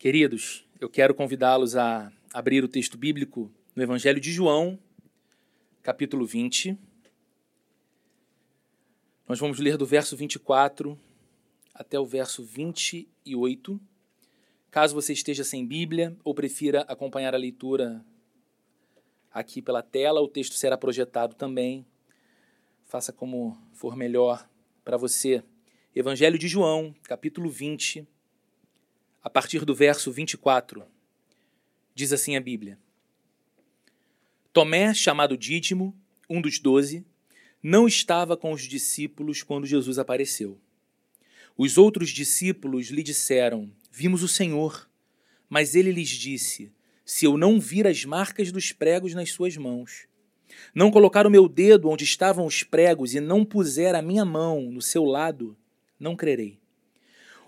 Queridos, eu quero convidá-los a abrir o texto bíblico no Evangelho de João, capítulo 20. Nós vamos ler do verso 24 até o verso 28. Caso você esteja sem Bíblia ou prefira acompanhar a leitura aqui pela tela, o texto será projetado também. Faça como for melhor para você. Evangelho de João, capítulo 20 a partir do verso 24. Diz assim a Bíblia: Tomé, chamado Dídimo, um dos doze, não estava com os discípulos quando Jesus apareceu. Os outros discípulos lhe disseram: Vimos o Senhor. Mas ele lhes disse: Se eu não vir as marcas dos pregos nas suas mãos, não colocar o meu dedo onde estavam os pregos e não puser a minha mão no seu lado, não crerei.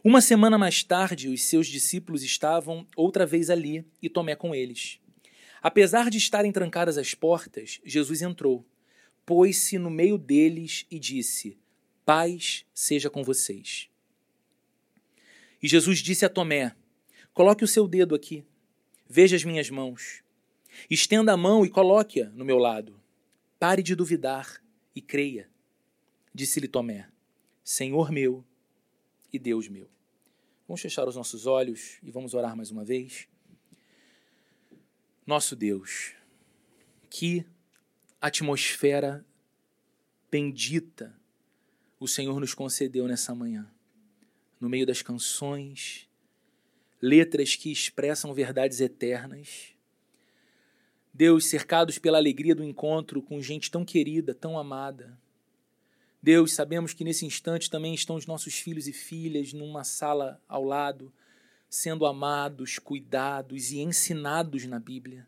Uma semana mais tarde, os seus discípulos estavam outra vez ali e Tomé com eles. Apesar de estarem trancadas as portas, Jesus entrou, pôs-se no meio deles e disse: Paz seja com vocês. E Jesus disse a Tomé: Coloque o seu dedo aqui, veja as minhas mãos. Estenda a mão e coloque-a no meu lado. Pare de duvidar e creia. Disse-lhe Tomé: Senhor meu e Deus meu. Vamos fechar os nossos olhos e vamos orar mais uma vez. Nosso Deus, que atmosfera bendita o Senhor nos concedeu nessa manhã. No meio das canções, letras que expressam verdades eternas. Deus, cercados pela alegria do encontro com gente tão querida, tão amada, Deus, sabemos que nesse instante também estão os nossos filhos e filhas numa sala ao lado, sendo amados, cuidados e ensinados na Bíblia.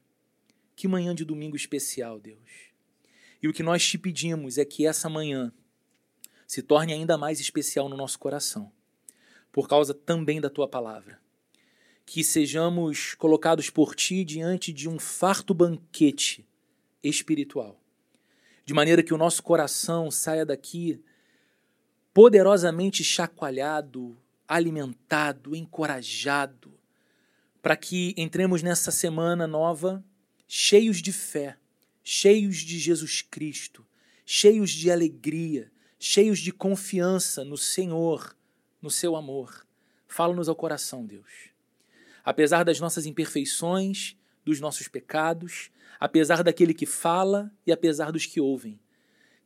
Que manhã de domingo especial, Deus. E o que nós te pedimos é que essa manhã se torne ainda mais especial no nosso coração, por causa também da tua palavra. Que sejamos colocados por ti diante de um farto banquete espiritual de maneira que o nosso coração saia daqui poderosamente chacoalhado, alimentado, encorajado, para que entremos nessa semana nova cheios de fé, cheios de Jesus Cristo, cheios de alegria, cheios de confiança no Senhor, no seu amor. Fala-nos ao coração, Deus. Apesar das nossas imperfeições, dos nossos pecados, apesar daquele que fala e apesar dos que ouvem.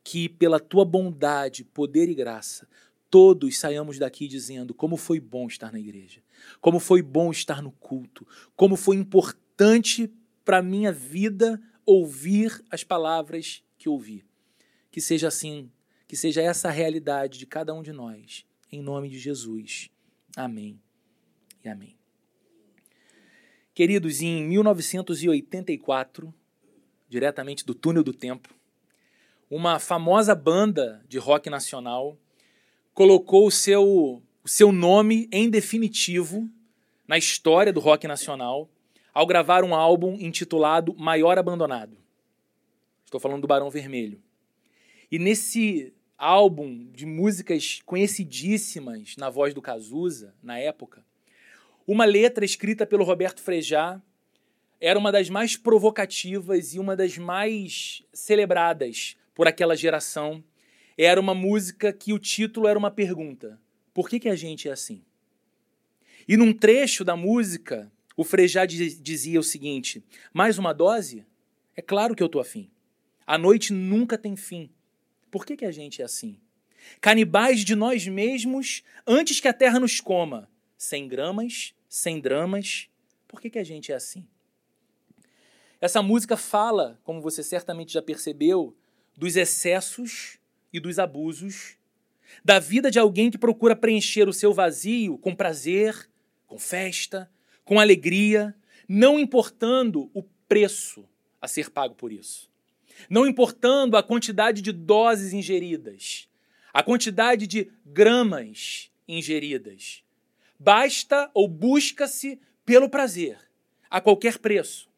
Que pela tua bondade, poder e graça, todos saiamos daqui dizendo como foi bom estar na igreja, como foi bom estar no culto, como foi importante para a minha vida ouvir as palavras que ouvi. Que seja assim, que seja essa a realidade de cada um de nós, em nome de Jesus. Amém e amém. Queridos, em 1984, diretamente do túnel do tempo, uma famosa banda de rock nacional colocou o seu, o seu nome em definitivo na história do rock nacional ao gravar um álbum intitulado Maior Abandonado. Estou falando do Barão Vermelho. E nesse álbum de músicas conhecidíssimas na voz do Cazuza, na época, uma letra escrita pelo Roberto Frejá era uma das mais provocativas e uma das mais celebradas por aquela geração. Era uma música que o título era uma pergunta: por que, que a gente é assim? E num trecho da música, o Frejá dizia o seguinte: mais uma dose? É claro que eu tô afim. A noite nunca tem fim. Por que, que a gente é assim? Canibais de nós mesmos antes que a terra nos coma. Sem gramas, sem dramas. Por que, que a gente é assim? Essa música fala, como você certamente já percebeu, dos excessos e dos abusos, da vida de alguém que procura preencher o seu vazio com prazer, com festa, com alegria, não importando o preço a ser pago por isso. Não importando a quantidade de doses ingeridas, a quantidade de gramas ingeridas. Basta ou busca-se pelo prazer, a qualquer preço.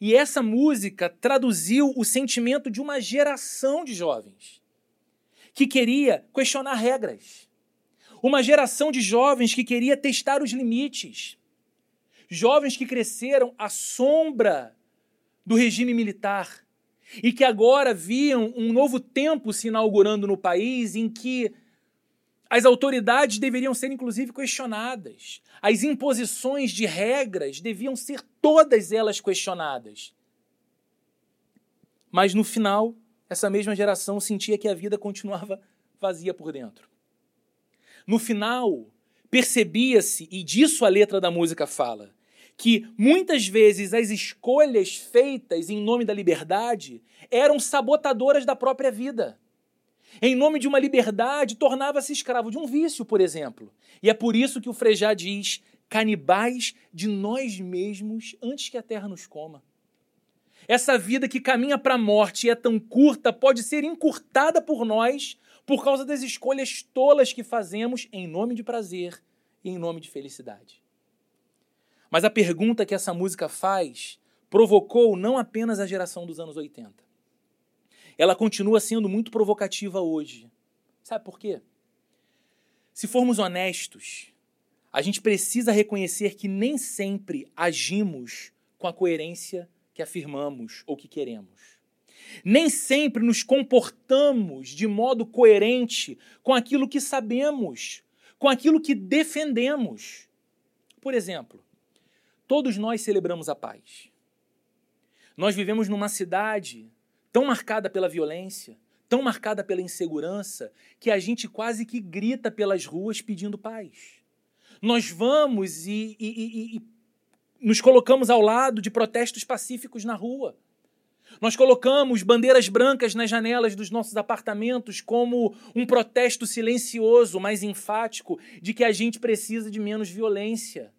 E essa música traduziu o sentimento de uma geração de jovens que queria questionar regras. Uma geração de jovens que queria testar os limites. jovens que cresceram à sombra do regime militar e que agora viam um novo tempo se inaugurando no país em que as autoridades deveriam ser inclusive questionadas. As imposições de regras deviam ser todas elas questionadas. Mas no final, essa mesma geração sentia que a vida continuava vazia por dentro. No final, percebia-se, e disso a letra da música fala, que muitas vezes as escolhas feitas em nome da liberdade eram sabotadoras da própria vida. Em nome de uma liberdade, tornava-se escravo de um vício, por exemplo. E é por isso que o Frejá diz: canibais de nós mesmos antes que a terra nos coma. Essa vida que caminha para a morte e é tão curta pode ser encurtada por nós por causa das escolhas tolas que fazemos em nome de prazer e em nome de felicidade. Mas a pergunta que essa música faz provocou não apenas a geração dos anos 80. Ela continua sendo muito provocativa hoje. Sabe por quê? Se formos honestos, a gente precisa reconhecer que nem sempre agimos com a coerência que afirmamos ou que queremos. Nem sempre nos comportamos de modo coerente com aquilo que sabemos, com aquilo que defendemos. Por exemplo, Todos nós celebramos a paz. Nós vivemos numa cidade tão marcada pela violência, tão marcada pela insegurança, que a gente quase que grita pelas ruas pedindo paz. Nós vamos e, e, e, e nos colocamos ao lado de protestos pacíficos na rua. Nós colocamos bandeiras brancas nas janelas dos nossos apartamentos como um protesto silencioso, mais enfático, de que a gente precisa de menos violência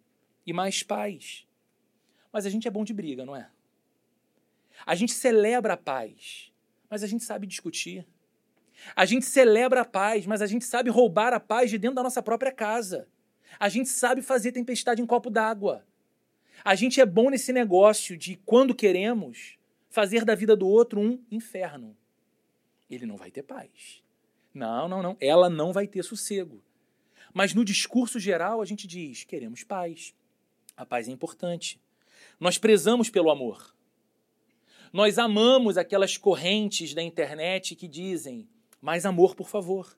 e mais paz. Mas a gente é bom de briga, não é? A gente celebra a paz, mas a gente sabe discutir. A gente celebra a paz, mas a gente sabe roubar a paz de dentro da nossa própria casa. A gente sabe fazer tempestade em copo d'água. A gente é bom nesse negócio de, quando queremos, fazer da vida do outro um inferno. Ele não vai ter paz. Não, não, não. Ela não vai ter sossego. Mas no discurso geral, a gente diz: queremos paz. A paz é importante. Nós prezamos pelo amor. Nós amamos aquelas correntes da internet que dizem: mais amor, por favor.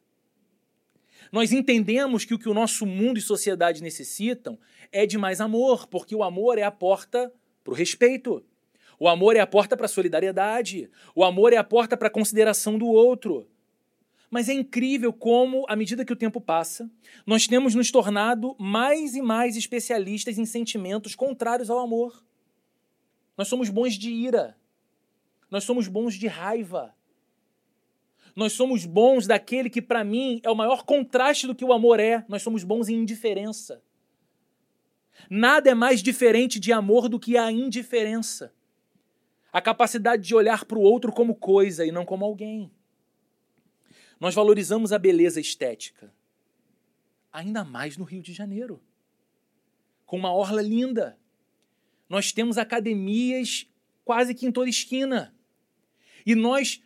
Nós entendemos que o que o nosso mundo e sociedade necessitam é de mais amor, porque o amor é a porta para o respeito. O amor é a porta para a solidariedade. O amor é a porta para a consideração do outro. Mas é incrível como, à medida que o tempo passa, nós temos nos tornado mais e mais especialistas em sentimentos contrários ao amor. Nós somos bons de ira. Nós somos bons de raiva. Nós somos bons daquele que, para mim, é o maior contraste do que o amor é. Nós somos bons em indiferença. Nada é mais diferente de amor do que a indiferença. A capacidade de olhar para o outro como coisa e não como alguém. Nós valorizamos a beleza estética, ainda mais no Rio de Janeiro, com uma orla linda. Nós temos academias quase que em toda esquina. E nós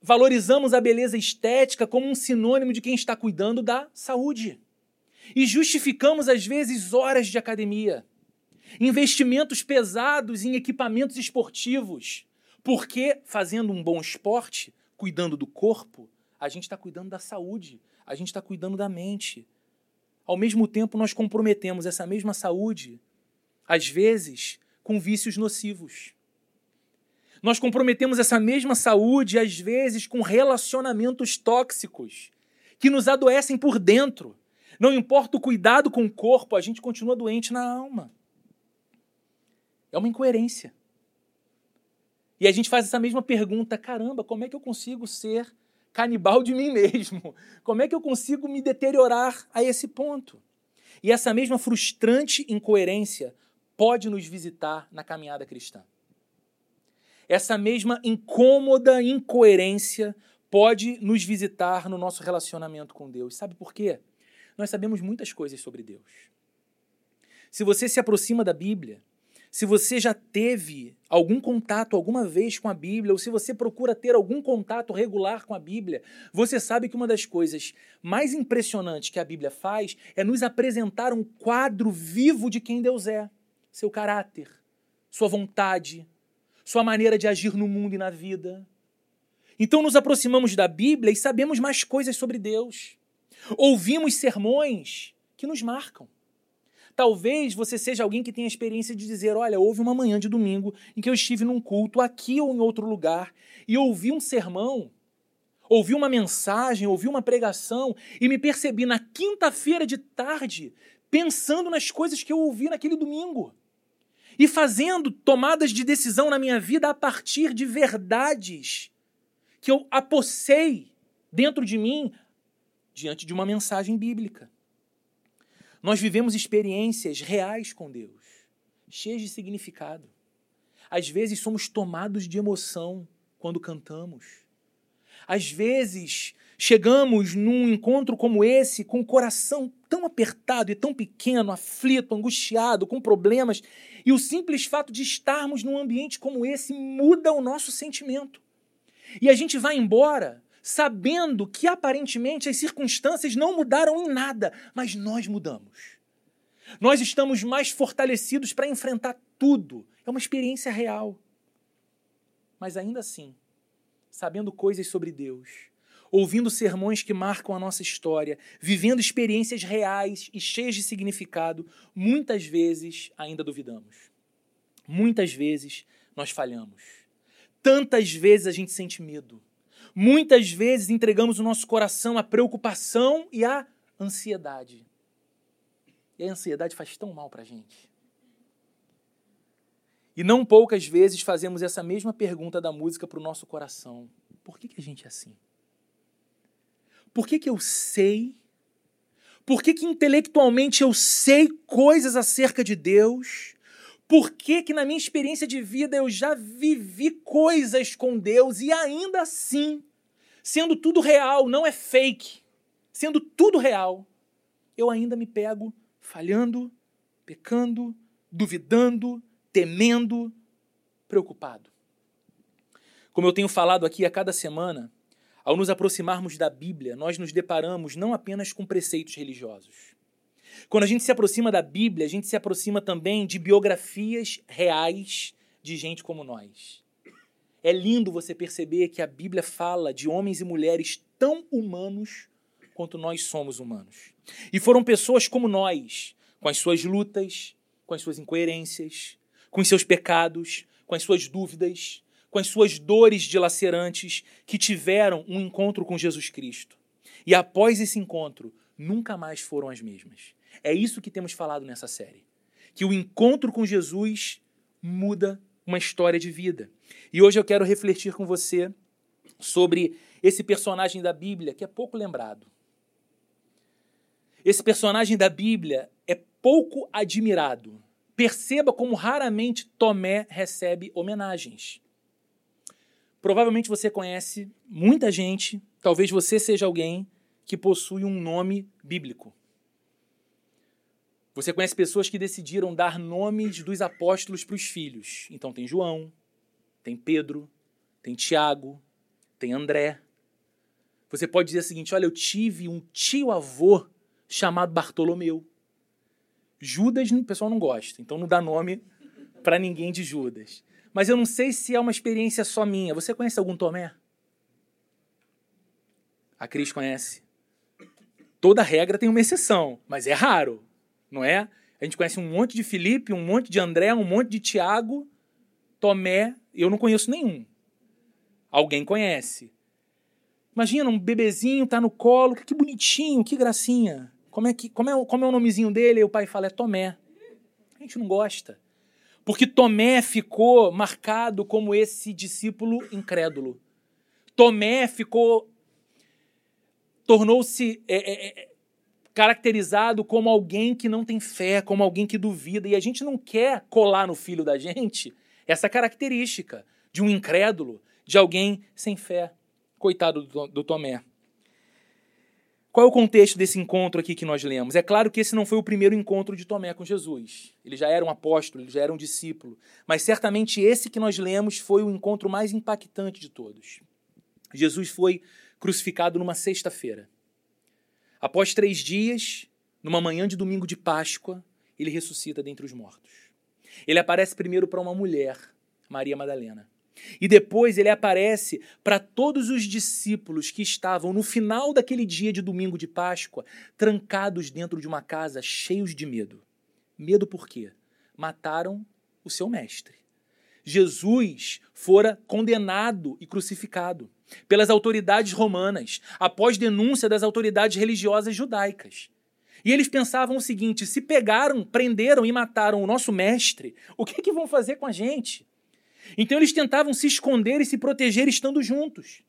valorizamos a beleza estética como um sinônimo de quem está cuidando da saúde. E justificamos, às vezes, horas de academia, investimentos pesados em equipamentos esportivos, porque fazendo um bom esporte, cuidando do corpo, a gente está cuidando da saúde, a gente está cuidando da mente. Ao mesmo tempo, nós comprometemos essa mesma saúde, às vezes, com vícios nocivos. Nós comprometemos essa mesma saúde, às vezes, com relacionamentos tóxicos, que nos adoecem por dentro. Não importa o cuidado com o corpo, a gente continua doente na alma. É uma incoerência. E a gente faz essa mesma pergunta: caramba, como é que eu consigo ser canibal de mim mesmo? Como é que eu consigo me deteriorar a esse ponto? E essa mesma frustrante incoerência pode nos visitar na caminhada cristã. Essa mesma incômoda incoerência pode nos visitar no nosso relacionamento com Deus. Sabe por quê? Nós sabemos muitas coisas sobre Deus. Se você se aproxima da Bíblia, se você já teve algum contato alguma vez com a Bíblia, ou se você procura ter algum contato regular com a Bíblia, você sabe que uma das coisas mais impressionantes que a Bíblia faz é nos apresentar um quadro vivo de quem Deus é. seu caráter, sua vontade, sua maneira de agir no mundo e na vida. Então nos aproximamos da Bíblia e sabemos mais coisas sobre Deus. Ouvimos sermões que nos marcam. Talvez você seja alguém que tenha a experiência de dizer: olha, houve uma manhã de domingo em que eu estive num culto aqui ou em outro lugar e ouvi um sermão, ouvi uma mensagem, ouvi uma pregação e me percebi na quinta-feira de tarde pensando nas coisas que eu ouvi naquele domingo e fazendo tomadas de decisão na minha vida a partir de verdades que eu apossei dentro de mim diante de uma mensagem bíblica. Nós vivemos experiências reais com Deus, cheias de significado. Às vezes somos tomados de emoção quando cantamos. Às vezes chegamos num encontro como esse com o coração tão apertado e tão pequeno, aflito, angustiado, com problemas, e o simples fato de estarmos num ambiente como esse muda o nosso sentimento. E a gente vai embora sabendo que aparentemente as circunstâncias não mudaram em nada, mas nós mudamos. Nós estamos mais fortalecidos para enfrentar tudo. É uma experiência real. Mas ainda assim, sabendo coisas sobre Deus, ouvindo sermões que marcam a nossa história, vivendo experiências reais e cheias de significado, muitas vezes ainda duvidamos. Muitas vezes nós falhamos. Tantas vezes a gente sente medo. Muitas vezes entregamos o nosso coração à preocupação e à ansiedade. E a ansiedade faz tão mal para a gente. E não poucas vezes fazemos essa mesma pergunta da música para o nosso coração: por que, que a gente é assim? Por que, que eu sei? Por que, que intelectualmente eu sei coisas acerca de Deus? Por que, que na minha experiência de vida eu já vivi coisas com Deus e ainda assim, sendo tudo real, não é fake, sendo tudo real, eu ainda me pego falhando, pecando, duvidando, temendo, preocupado. Como eu tenho falado aqui a cada semana, ao nos aproximarmos da Bíblia, nós nos deparamos não apenas com preceitos religiosos, quando a gente se aproxima da Bíblia, a gente se aproxima também de biografias reais de gente como nós. É lindo você perceber que a Bíblia fala de homens e mulheres tão humanos quanto nós somos humanos. E foram pessoas como nós, com as suas lutas, com as suas incoerências, com os seus pecados, com as suas dúvidas, com as suas dores dilacerantes, que tiveram um encontro com Jesus Cristo. E após esse encontro, nunca mais foram as mesmas. É isso que temos falado nessa série. Que o encontro com Jesus muda uma história de vida. E hoje eu quero refletir com você sobre esse personagem da Bíblia que é pouco lembrado. Esse personagem da Bíblia é pouco admirado. Perceba como raramente Tomé recebe homenagens. Provavelmente você conhece muita gente, talvez você seja alguém que possui um nome bíblico. Você conhece pessoas que decidiram dar nomes dos apóstolos para os filhos. Então tem João, tem Pedro, tem Tiago, tem André. Você pode dizer o seguinte: olha, eu tive um tio-avô chamado Bartolomeu. Judas o pessoal não gosta, então não dá nome para ninguém de Judas. Mas eu não sei se é uma experiência só minha. Você conhece algum Tomé? A Cris conhece. Toda regra tem uma exceção, mas é raro não é? A gente conhece um monte de Felipe, um monte de André, um monte de Tiago, Tomé, eu não conheço nenhum. Alguém conhece. Imagina um bebezinho tá no colo, que bonitinho, que gracinha. Como é que como é, como é o nomezinho dele? E o pai fala é Tomé. A gente não gosta. Porque Tomé ficou marcado como esse discípulo incrédulo. Tomé ficou tornou-se é, é, é caracterizado como alguém que não tem fé, como alguém que duvida. E a gente não quer colar no filho da gente essa característica de um incrédulo, de alguém sem fé. Coitado do, do Tomé. Qual é o contexto desse encontro aqui que nós lemos? É claro que esse não foi o primeiro encontro de Tomé com Jesus. Ele já era um apóstolo, ele já era um discípulo. Mas certamente esse que nós lemos foi o encontro mais impactante de todos. Jesus foi crucificado numa sexta-feira. Após três dias, numa manhã de domingo de Páscoa, ele ressuscita dentre os mortos. Ele aparece primeiro para uma mulher, Maria Madalena. E depois ele aparece para todos os discípulos que estavam no final daquele dia de domingo de Páscoa, trancados dentro de uma casa, cheios de medo. Medo por quê? Mataram o seu mestre. Jesus fora condenado e crucificado pelas autoridades romanas, após denúncia das autoridades religiosas judaicas. E eles pensavam o seguinte: se pegaram, prenderam e mataram o nosso mestre, o que, que vão fazer com a gente? Então eles tentavam se esconder e se proteger estando juntos.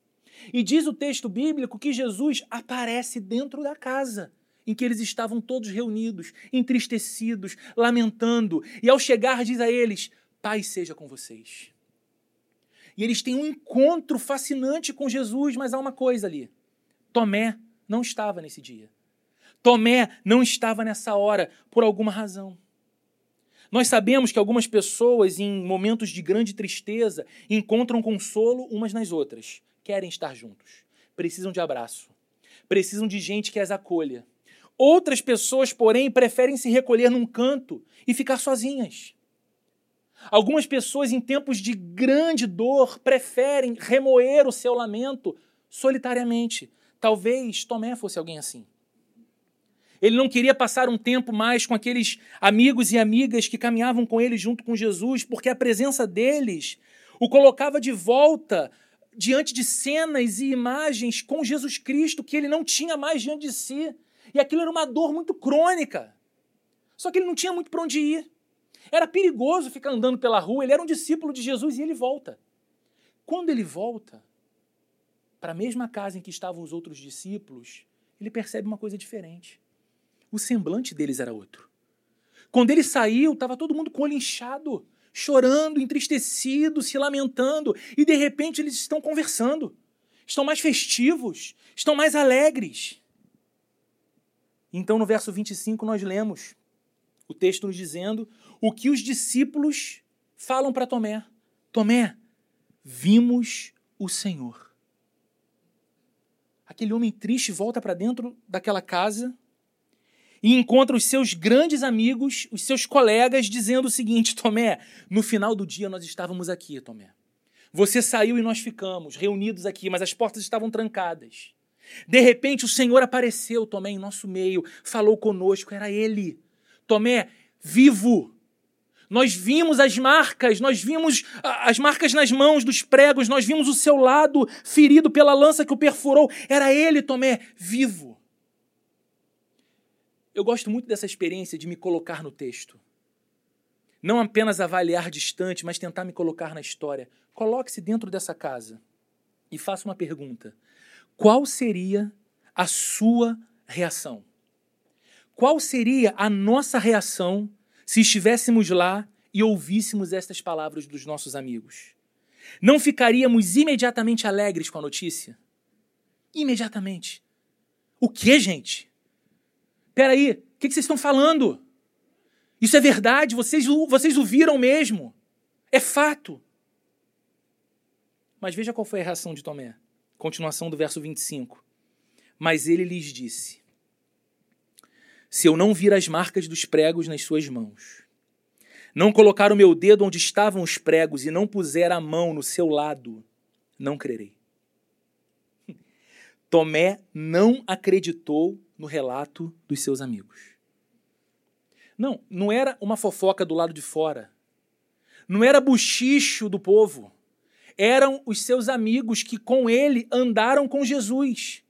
E diz o texto bíblico que Jesus aparece dentro da casa em que eles estavam todos reunidos, entristecidos, lamentando. E ao chegar, diz a eles: Paz seja com vocês. E eles têm um encontro fascinante com Jesus, mas há uma coisa ali: Tomé não estava nesse dia. Tomé não estava nessa hora por alguma razão. Nós sabemos que algumas pessoas, em momentos de grande tristeza, encontram consolo umas nas outras, querem estar juntos, precisam de abraço, precisam de gente que as acolha. Outras pessoas, porém, preferem se recolher num canto e ficar sozinhas. Algumas pessoas, em tempos de grande dor, preferem remoer o seu lamento solitariamente. Talvez Tomé fosse alguém assim. Ele não queria passar um tempo mais com aqueles amigos e amigas que caminhavam com ele junto com Jesus, porque a presença deles o colocava de volta diante de cenas e imagens com Jesus Cristo que ele não tinha mais diante de si. E aquilo era uma dor muito crônica. Só que ele não tinha muito para onde ir. Era perigoso ficar andando pela rua, ele era um discípulo de Jesus e ele volta. Quando ele volta para a mesma casa em que estavam os outros discípulos, ele percebe uma coisa diferente o semblante deles era outro. Quando ele saiu, estava todo mundo com o olho inchado, chorando, entristecido, se lamentando, e de repente eles estão conversando. Estão mais festivos, estão mais alegres. Então, no verso 25, nós lemos o texto nos dizendo o que os discípulos falam para Tomé: Tomé, vimos o Senhor. Aquele homem triste volta para dentro daquela casa e encontra os seus grandes amigos, os seus colegas, dizendo o seguinte: Tomé, no final do dia nós estávamos aqui, Tomé. Você saiu e nós ficamos reunidos aqui, mas as portas estavam trancadas. De repente o Senhor apareceu, Tomé, em nosso meio, falou conosco, era Ele. Tomé, vivo. Nós vimos as marcas, nós vimos as marcas nas mãos dos pregos, nós vimos o seu lado ferido pela lança que o perfurou. Era ele, Tomé, vivo. Eu gosto muito dessa experiência de me colocar no texto. Não apenas avaliar distante, mas tentar me colocar na história. Coloque-se dentro dessa casa e faça uma pergunta: qual seria a sua reação? Qual seria a nossa reação se estivéssemos lá e ouvíssemos estas palavras dos nossos amigos? Não ficaríamos imediatamente alegres com a notícia? Imediatamente. O que, gente? Peraí, o que, que vocês estão falando? Isso é verdade, vocês, vocês o viram mesmo. É fato. Mas veja qual foi a reação de Tomé. Continuação do verso 25. Mas ele lhes disse: Se eu não vir as marcas dos pregos nas suas mãos, não colocar o meu dedo onde estavam os pregos e não puser a mão no seu lado, não crerei. Tomé não acreditou no relato dos seus amigos. Não, não era uma fofoca do lado de fora. Não era buchicho do povo. Eram os seus amigos que com ele andaram com Jesus.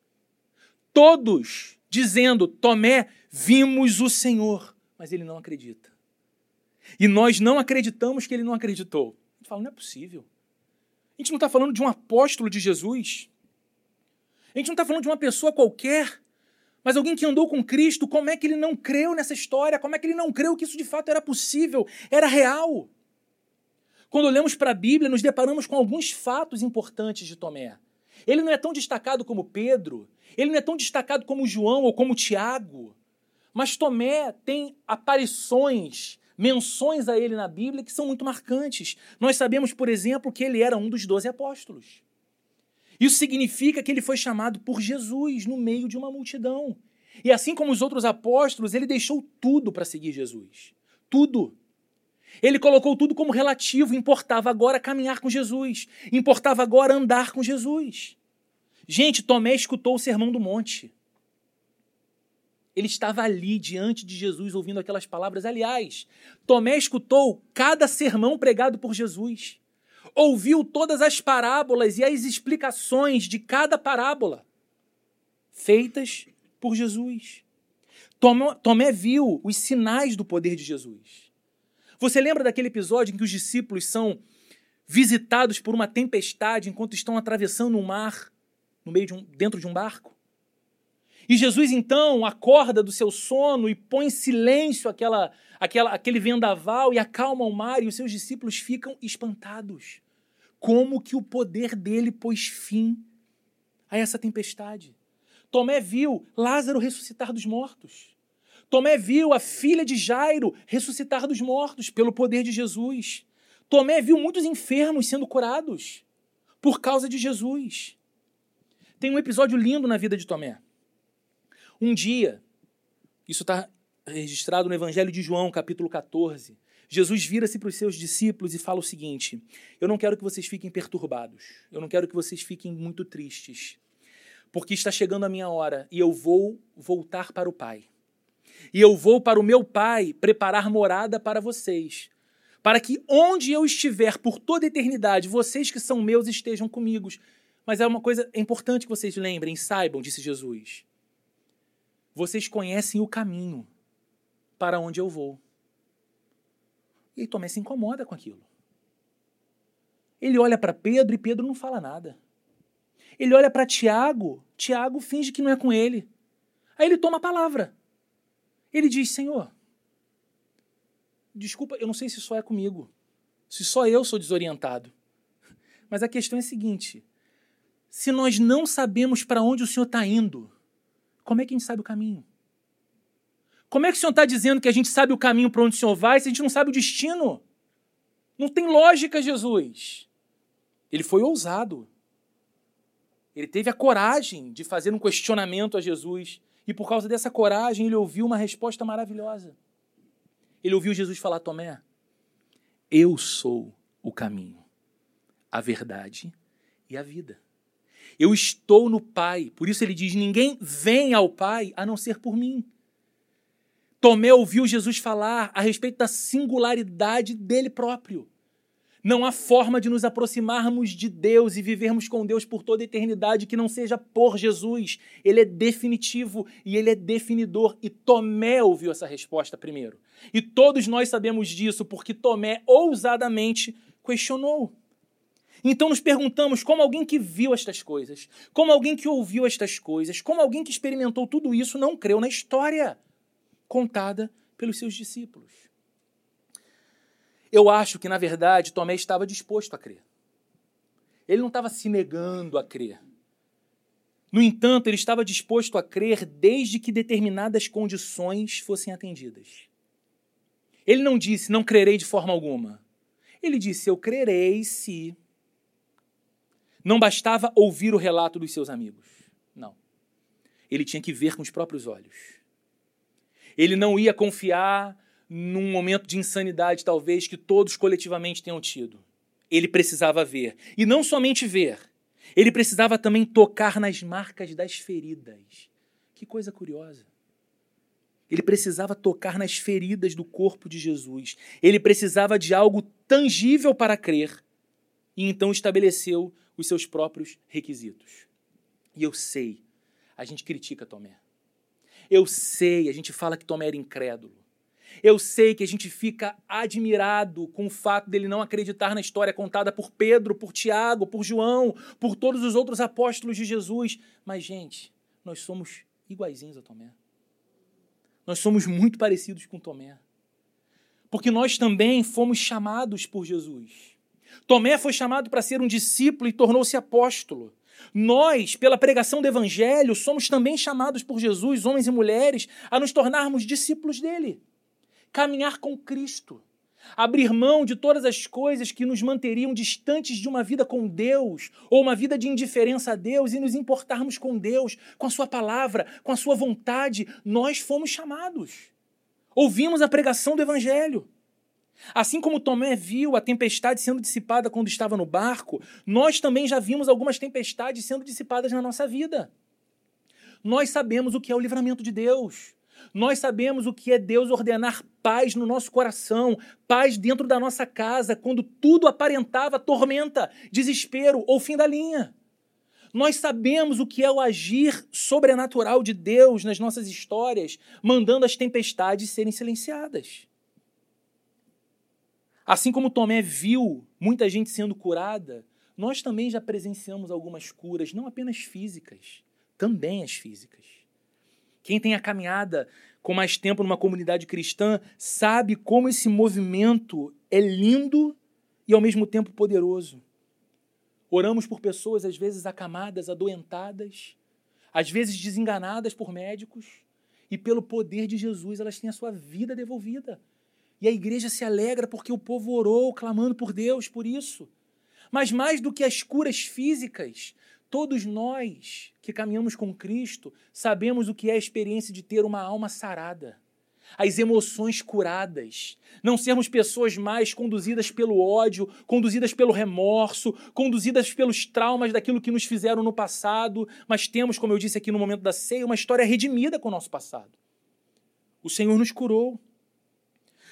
Todos dizendo: Tomé, vimos o Senhor. Mas ele não acredita. E nós não acreditamos que ele não acreditou. A gente fala: não é possível. A gente não está falando de um apóstolo de Jesus. A gente não está falando de uma pessoa qualquer. Mas alguém que andou com Cristo, como é que ele não creu nessa história? Como é que ele não creu que isso de fato era possível, era real? Quando olhamos para a Bíblia, nos deparamos com alguns fatos importantes de Tomé. Ele não é tão destacado como Pedro, ele não é tão destacado como João ou como Tiago, mas Tomé tem aparições, menções a ele na Bíblia que são muito marcantes. Nós sabemos, por exemplo, que ele era um dos doze apóstolos. Isso significa que ele foi chamado por Jesus no meio de uma multidão. E assim como os outros apóstolos, ele deixou tudo para seguir Jesus. Tudo. Ele colocou tudo como relativo, importava agora caminhar com Jesus, importava agora andar com Jesus. Gente, Tomé escutou o sermão do monte. Ele estava ali diante de Jesus ouvindo aquelas palavras. Aliás, Tomé escutou cada sermão pregado por Jesus. Ouviu todas as parábolas e as explicações de cada parábola feitas por Jesus. Tomé, viu os sinais do poder de Jesus. Você lembra daquele episódio em que os discípulos são visitados por uma tempestade enquanto estão atravessando um mar no meio de um, dentro de um barco? E Jesus então acorda do seu sono e põe em silêncio aquela, aquela, aquele vendaval e acalma o mar, e os seus discípulos ficam espantados. Como que o poder dele pôs fim a essa tempestade? Tomé viu Lázaro ressuscitar dos mortos. Tomé viu a filha de Jairo ressuscitar dos mortos pelo poder de Jesus. Tomé viu muitos enfermos sendo curados por causa de Jesus. Tem um episódio lindo na vida de Tomé. Um dia, isso está registrado no Evangelho de João, capítulo 14. Jesus vira-se para os seus discípulos e fala o seguinte: Eu não quero que vocês fiquem perturbados, eu não quero que vocês fiquem muito tristes, porque está chegando a minha hora e eu vou voltar para o Pai. E eu vou para o meu Pai preparar morada para vocês, para que onde eu estiver por toda a eternidade, vocês que são meus estejam comigo. Mas é uma coisa é importante que vocês lembrem, saibam, disse Jesus. Vocês conhecem o caminho para onde eu vou. E Tomé se incomoda com aquilo. Ele olha para Pedro e Pedro não fala nada. Ele olha para Tiago, Tiago finge que não é com ele. Aí ele toma a palavra. Ele diz: Senhor, desculpa, eu não sei se só é comigo, se só eu sou desorientado. Mas a questão é a seguinte: se nós não sabemos para onde o Senhor está indo, como é que a gente sabe o caminho? Como é que o Senhor está dizendo que a gente sabe o caminho para onde o Senhor vai se a gente não sabe o destino? Não tem lógica, Jesus. Ele foi ousado. Ele teve a coragem de fazer um questionamento a Jesus. E por causa dessa coragem, ele ouviu uma resposta maravilhosa. Ele ouviu Jesus falar: Tomé, eu sou o caminho, a verdade e a vida. Eu estou no Pai. Por isso ele diz: ninguém vem ao Pai a não ser por mim. Tomé ouviu Jesus falar a respeito da singularidade dele próprio. Não há forma de nos aproximarmos de Deus e vivermos com Deus por toda a eternidade que não seja por Jesus. Ele é definitivo e ele é definidor. E Tomé ouviu essa resposta primeiro. E todos nós sabemos disso porque Tomé ousadamente questionou. Então nos perguntamos como alguém que viu estas coisas, como alguém que ouviu estas coisas, como alguém que experimentou tudo isso não creu na história contada pelos seus discípulos. Eu acho que, na verdade, Tomé estava disposto a crer. Ele não estava se negando a crer. No entanto, ele estava disposto a crer desde que determinadas condições fossem atendidas. Ele não disse, não crerei de forma alguma. Ele disse, eu crerei se não bastava ouvir o relato dos seus amigos. Não. Ele tinha que ver com os próprios olhos. Ele não ia confiar num momento de insanidade, talvez, que todos coletivamente tenham tido. Ele precisava ver. E não somente ver, ele precisava também tocar nas marcas das feridas. Que coisa curiosa. Ele precisava tocar nas feridas do corpo de Jesus. Ele precisava de algo tangível para crer. E então estabeleceu os seus próprios requisitos. E eu sei, a gente critica Tomé. Eu sei, a gente fala que Tomé era incrédulo. Eu sei que a gente fica admirado com o fato dele não acreditar na história contada por Pedro, por Tiago, por João, por todos os outros apóstolos de Jesus. Mas, gente, nós somos iguaizinhos a Tomé. Nós somos muito parecidos com Tomé. Porque nós também fomos chamados por Jesus. Tomé foi chamado para ser um discípulo e tornou-se apóstolo. Nós, pela pregação do Evangelho, somos também chamados por Jesus, homens e mulheres, a nos tornarmos discípulos dele. Caminhar com Cristo. Abrir mão de todas as coisas que nos manteriam distantes de uma vida com Deus, ou uma vida de indiferença a Deus, e nos importarmos com Deus, com a Sua palavra, com a Sua vontade. Nós fomos chamados. Ouvimos a pregação do Evangelho. Assim como Tomé viu a tempestade sendo dissipada quando estava no barco, nós também já vimos algumas tempestades sendo dissipadas na nossa vida. Nós sabemos o que é o livramento de Deus. Nós sabemos o que é Deus ordenar paz no nosso coração, paz dentro da nossa casa, quando tudo aparentava tormenta, desespero ou fim da linha. Nós sabemos o que é o agir sobrenatural de Deus nas nossas histórias, mandando as tempestades serem silenciadas. Assim como Tomé viu muita gente sendo curada, nós também já presenciamos algumas curas, não apenas físicas, também as físicas. Quem tem a caminhada com mais tempo numa comunidade cristã sabe como esse movimento é lindo e ao mesmo tempo poderoso. Oramos por pessoas às vezes acamadas, adoentadas, às vezes desenganadas por médicos, e pelo poder de Jesus elas têm a sua vida devolvida. E a igreja se alegra porque o povo orou, clamando por Deus por isso. Mas mais do que as curas físicas, todos nós que caminhamos com Cristo sabemos o que é a experiência de ter uma alma sarada, as emoções curadas, não sermos pessoas mais conduzidas pelo ódio, conduzidas pelo remorso, conduzidas pelos traumas daquilo que nos fizeram no passado, mas temos, como eu disse aqui no momento da ceia, uma história redimida com o nosso passado. O Senhor nos curou.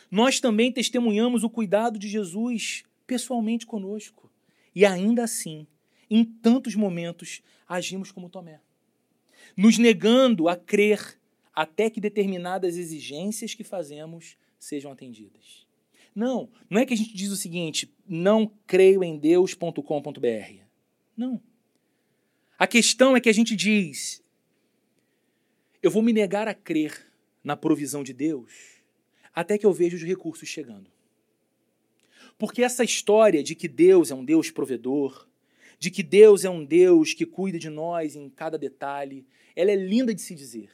Nós também testemunhamos o cuidado de Jesus pessoalmente conosco. E ainda assim, em tantos momentos, agimos como Tomé, nos negando a crer até que determinadas exigências que fazemos sejam atendidas. Não, não é que a gente diz o seguinte, não creio em Deus.com.br. Não. A questão é que a gente diz, eu vou me negar a crer na provisão de Deus até que eu veja os recursos chegando. Porque essa história de que Deus é um Deus provedor, de que Deus é um Deus que cuida de nós em cada detalhe, ela é linda de se dizer.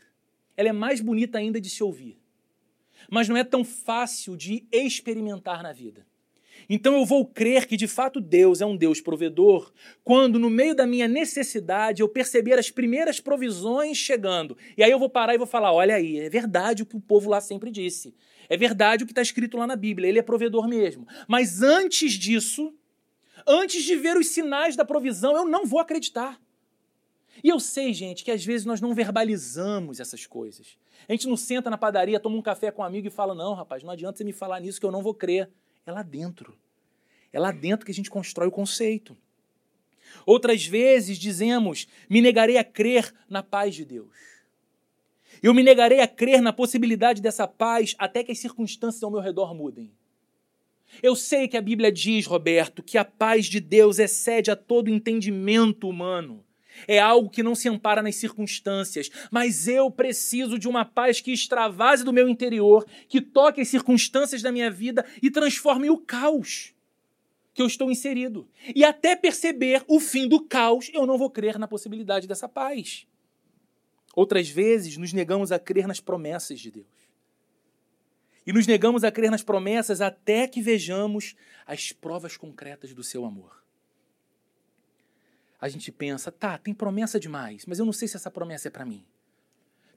Ela é mais bonita ainda de se ouvir. Mas não é tão fácil de experimentar na vida. Então eu vou crer que de fato Deus é um Deus provedor quando, no meio da minha necessidade, eu perceber as primeiras provisões chegando. E aí eu vou parar e vou falar: olha aí, é verdade o que o povo lá sempre disse. É verdade o que está escrito lá na Bíblia, ele é provedor mesmo. Mas antes disso, antes de ver os sinais da provisão, eu não vou acreditar. E eu sei, gente, que às vezes nós não verbalizamos essas coisas. A gente não senta na padaria, toma um café com um amigo e fala: Não, rapaz, não adianta você me falar nisso que eu não vou crer. É lá dentro. É lá dentro que a gente constrói o conceito. Outras vezes dizemos: Me negarei a crer na paz de Deus. Eu me negarei a crer na possibilidade dessa paz até que as circunstâncias ao meu redor mudem. Eu sei que a Bíblia diz, Roberto, que a paz de Deus excede a todo entendimento humano. É algo que não se ampara nas circunstâncias, mas eu preciso de uma paz que extravase do meu interior, que toque as circunstâncias da minha vida e transforme o caos que eu estou inserido. E até perceber o fim do caos, eu não vou crer na possibilidade dessa paz. Outras vezes nos negamos a crer nas promessas de Deus. E nos negamos a crer nas promessas até que vejamos as provas concretas do seu amor. A gente pensa, tá, tem promessa demais, mas eu não sei se essa promessa é para mim.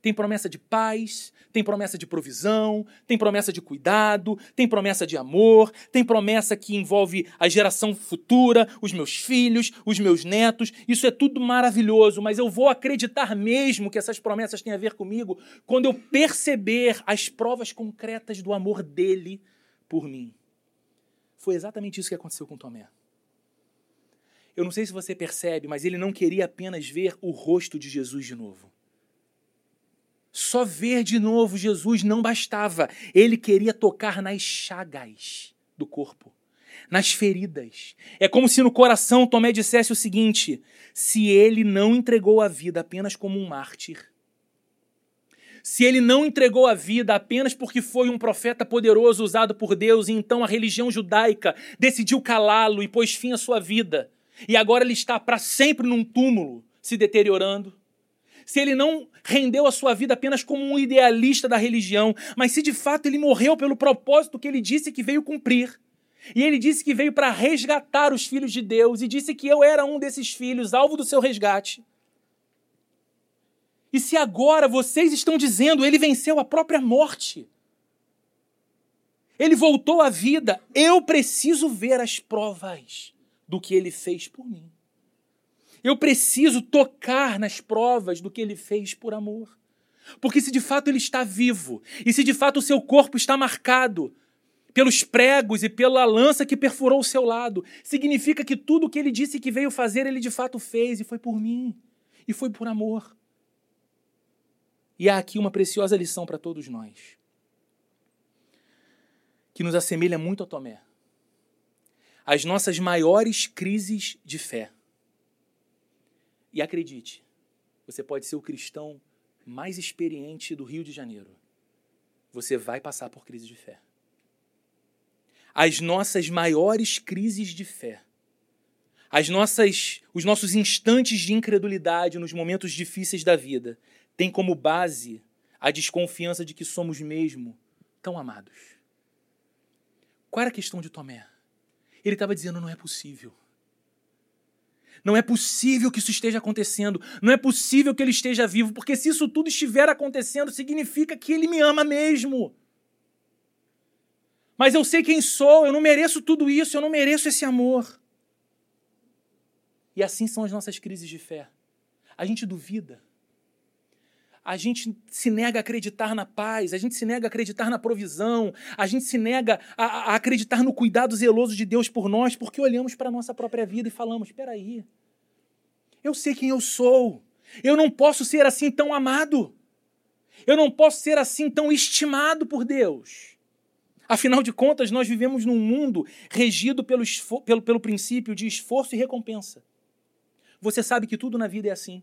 Tem promessa de paz, tem promessa de provisão, tem promessa de cuidado, tem promessa de amor, tem promessa que envolve a geração futura, os meus filhos, os meus netos. Isso é tudo maravilhoso, mas eu vou acreditar mesmo que essas promessas têm a ver comigo quando eu perceber as provas concretas do amor dele por mim. Foi exatamente isso que aconteceu com Tomé. Eu não sei se você percebe, mas ele não queria apenas ver o rosto de Jesus de novo. Só ver de novo Jesus não bastava. Ele queria tocar nas chagas do corpo, nas feridas. É como se no coração Tomé dissesse o seguinte: se ele não entregou a vida apenas como um mártir, se ele não entregou a vida apenas porque foi um profeta poderoso usado por Deus e então a religião judaica decidiu calá-lo e pôs fim à sua vida, e agora ele está para sempre num túmulo, se deteriorando, se ele não rendeu a sua vida apenas como um idealista da religião, mas se de fato ele morreu pelo propósito que ele disse que veio cumprir. E ele disse que veio para resgatar os filhos de Deus e disse que eu era um desses filhos, alvo do seu resgate. E se agora vocês estão dizendo ele venceu a própria morte, Ele voltou à vida. Eu preciso ver as provas do que ele fez por mim. Eu preciso tocar nas provas do que ele fez por amor. Porque se de fato ele está vivo, e se de fato o seu corpo está marcado pelos pregos e pela lança que perfurou o seu lado, significa que tudo o que ele disse que veio fazer, ele de fato fez, e foi por mim, e foi por amor. E há aqui uma preciosa lição para todos nós, que nos assemelha muito a Tomé. As nossas maiores crises de fé. E acredite, você pode ser o cristão mais experiente do Rio de Janeiro. Você vai passar por crise de fé. As nossas maiores crises de fé, as nossas, os nossos instantes de incredulidade nos momentos difíceis da vida, têm como base a desconfiança de que somos mesmo tão amados. Qual era a questão de Tomé? Ele estava dizendo: não é possível. Não é possível que isso esteja acontecendo. Não é possível que ele esteja vivo, porque se isso tudo estiver acontecendo, significa que ele me ama mesmo. Mas eu sei quem sou, eu não mereço tudo isso, eu não mereço esse amor. E assim são as nossas crises de fé. A gente duvida. A gente se nega a acreditar na paz, a gente se nega a acreditar na provisão, a gente se nega a, a acreditar no cuidado zeloso de Deus por nós, porque olhamos para a nossa própria vida e falamos: espera aí, eu sei quem eu sou. Eu não posso ser assim tão amado. Eu não posso ser assim tão estimado por Deus. Afinal de contas, nós vivemos num mundo regido pelo, pelo, pelo princípio de esforço e recompensa. Você sabe que tudo na vida é assim.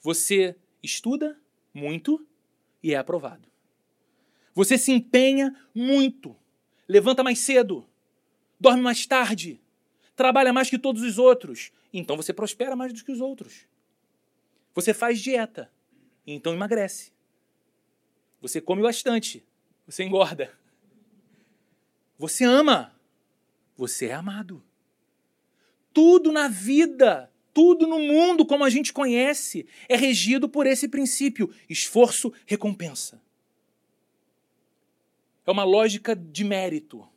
Você estuda muito e é aprovado. Você se empenha muito, levanta mais cedo, dorme mais tarde, trabalha mais que todos os outros, então você prospera mais do que os outros. Você faz dieta, então emagrece. Você come bastante, você engorda. Você ama, você é amado. Tudo na vida, tudo no mundo como a gente conhece, é regido por esse princípio: esforço, recompensa. É uma lógica de mérito.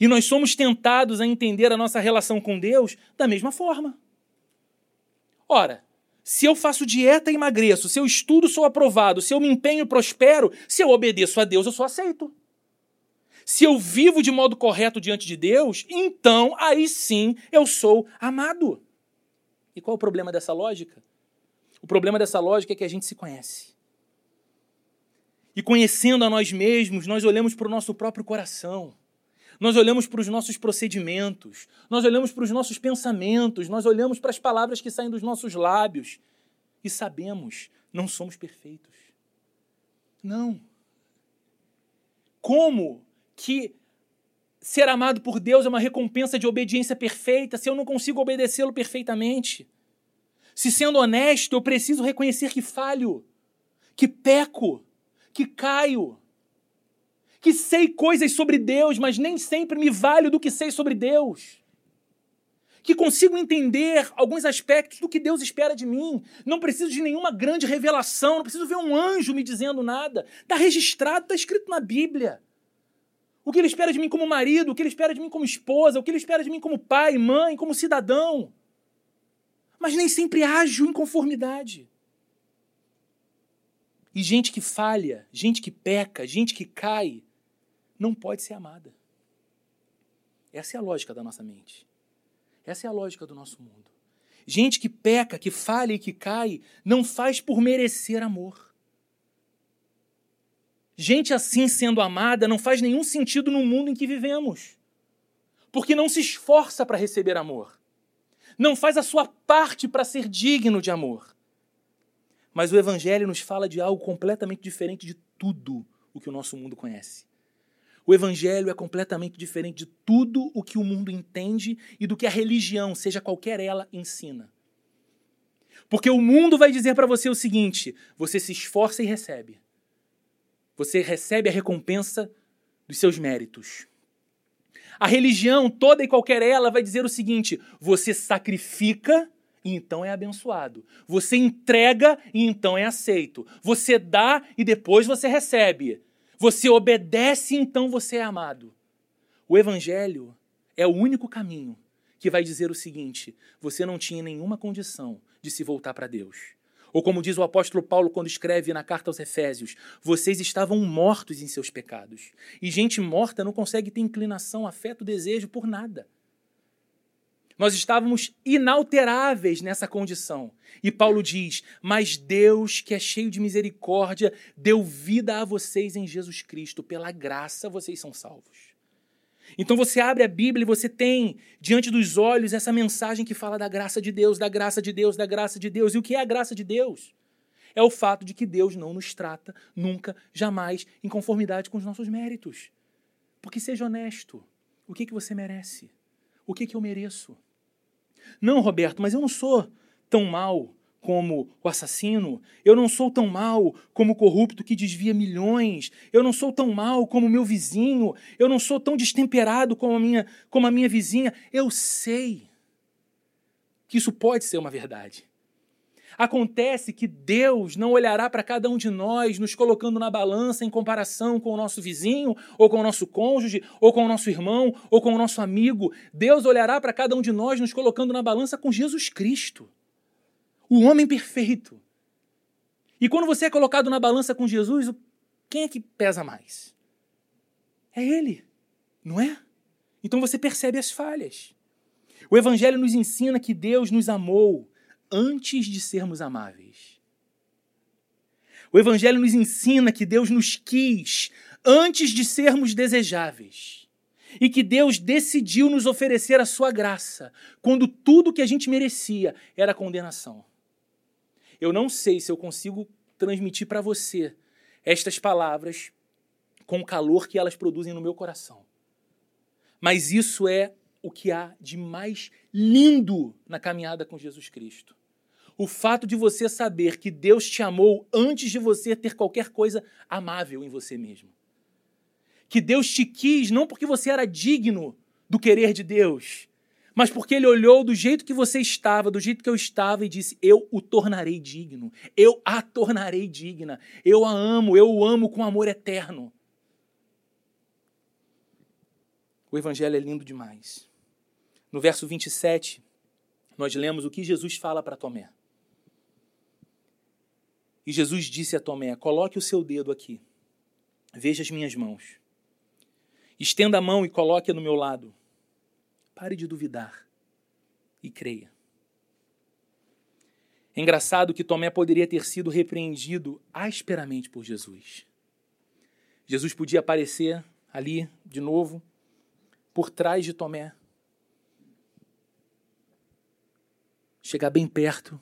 E nós somos tentados a entender a nossa relação com Deus da mesma forma. Ora, se eu faço dieta e emagreço, se eu estudo, sou aprovado, se eu me empenho, prospero, se eu obedeço a Deus, eu sou aceito. Se eu vivo de modo correto diante de Deus, então aí sim eu sou amado. E qual é o problema dessa lógica? O problema dessa lógica é que a gente se conhece. E conhecendo a nós mesmos, nós olhamos para o nosso próprio coração. Nós olhamos para os nossos procedimentos, nós olhamos para os nossos pensamentos, nós olhamos para as palavras que saem dos nossos lábios e sabemos, não somos perfeitos. Não. Como que ser amado por Deus é uma recompensa de obediência perfeita se eu não consigo obedecê-lo perfeitamente? Se sendo honesto, eu preciso reconhecer que falho, que peco, que caio que sei coisas sobre Deus, mas nem sempre me valho do que sei sobre Deus. Que consigo entender alguns aspectos do que Deus espera de mim. Não preciso de nenhuma grande revelação, não preciso ver um anjo me dizendo nada. Está registrado, está escrito na Bíblia. O que ele espera de mim como marido, o que ele espera de mim como esposa, o que ele espera de mim como pai, mãe, como cidadão. Mas nem sempre ajo em conformidade. E gente que falha, gente que peca, gente que cai, não pode ser amada. Essa é a lógica da nossa mente. Essa é a lógica do nosso mundo. Gente que peca, que falha e que cai, não faz por merecer amor. Gente assim sendo amada não faz nenhum sentido no mundo em que vivemos. Porque não se esforça para receber amor. Não faz a sua parte para ser digno de amor. Mas o Evangelho nos fala de algo completamente diferente de tudo o que o nosso mundo conhece. O evangelho é completamente diferente de tudo o que o mundo entende e do que a religião, seja qualquer ela, ensina. Porque o mundo vai dizer para você o seguinte: você se esforça e recebe. Você recebe a recompensa dos seus méritos. A religião, toda e qualquer ela, vai dizer o seguinte: você sacrifica e então é abençoado. Você entrega e então é aceito. Você dá e depois você recebe. Você obedece, então você é amado. O Evangelho é o único caminho que vai dizer o seguinte: você não tinha nenhuma condição de se voltar para Deus. Ou como diz o apóstolo Paulo quando escreve na carta aos Efésios, vocês estavam mortos em seus pecados. E gente morta não consegue ter inclinação, afeto, desejo por nada. Nós estávamos inalteráveis nessa condição. E Paulo diz: Mas Deus, que é cheio de misericórdia, deu vida a vocês em Jesus Cristo. Pela graça vocês são salvos. Então você abre a Bíblia e você tem diante dos olhos essa mensagem que fala da graça de Deus, da graça de Deus, da graça de Deus. E o que é a graça de Deus? É o fato de que Deus não nos trata nunca, jamais, em conformidade com os nossos méritos. Porque seja honesto, o que, que você merece? O que, que eu mereço? Não, Roberto, mas eu não sou tão mal como o assassino, eu não sou tão mal como o corrupto que desvia milhões, eu não sou tão mal como o meu vizinho, eu não sou tão destemperado como a minha, como a minha vizinha. Eu sei que isso pode ser uma verdade. Acontece que Deus não olhará para cada um de nós nos colocando na balança em comparação com o nosso vizinho, ou com o nosso cônjuge, ou com o nosso irmão, ou com o nosso amigo. Deus olhará para cada um de nós nos colocando na balança com Jesus Cristo o homem perfeito. E quando você é colocado na balança com Jesus, quem é que pesa mais? É Ele, não é? Então você percebe as falhas. O Evangelho nos ensina que Deus nos amou antes de sermos amáveis. O Evangelho nos ensina que Deus nos quis antes de sermos desejáveis. E que Deus decidiu nos oferecer a sua graça, quando tudo que a gente merecia era condenação. Eu não sei se eu consigo transmitir para você estas palavras com o calor que elas produzem no meu coração. Mas isso é o que há de mais lindo na caminhada com Jesus Cristo. O fato de você saber que Deus te amou antes de você ter qualquer coisa amável em você mesmo. Que Deus te quis não porque você era digno do querer de Deus, mas porque ele olhou do jeito que você estava, do jeito que eu estava, e disse: Eu o tornarei digno, eu a tornarei digna, eu a amo, eu o amo com amor eterno. O Evangelho é lindo demais. No verso 27, nós lemos o que Jesus fala para Tomé. E Jesus disse a Tomé: Coloque o seu dedo aqui, veja as minhas mãos. Estenda a mão e coloque-a no meu lado Pare de duvidar e creia. É engraçado que Tomé poderia ter sido repreendido asperamente por Jesus. Jesus podia aparecer ali de novo, por trás de Tomé, chegar bem perto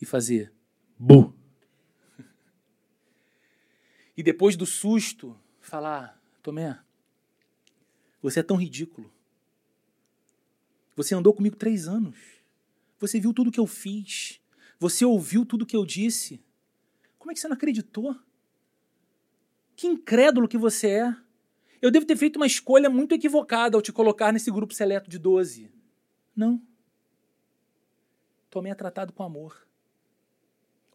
e fazer bu. E depois do susto, falar: Tomé, você é tão ridículo. Você andou comigo três anos. Você viu tudo que eu fiz. Você ouviu tudo que eu disse. Como é que você não acreditou? Que incrédulo que você é. Eu devo ter feito uma escolha muito equivocada ao te colocar nesse grupo seleto de doze. Não. Tomé é tratado com amor.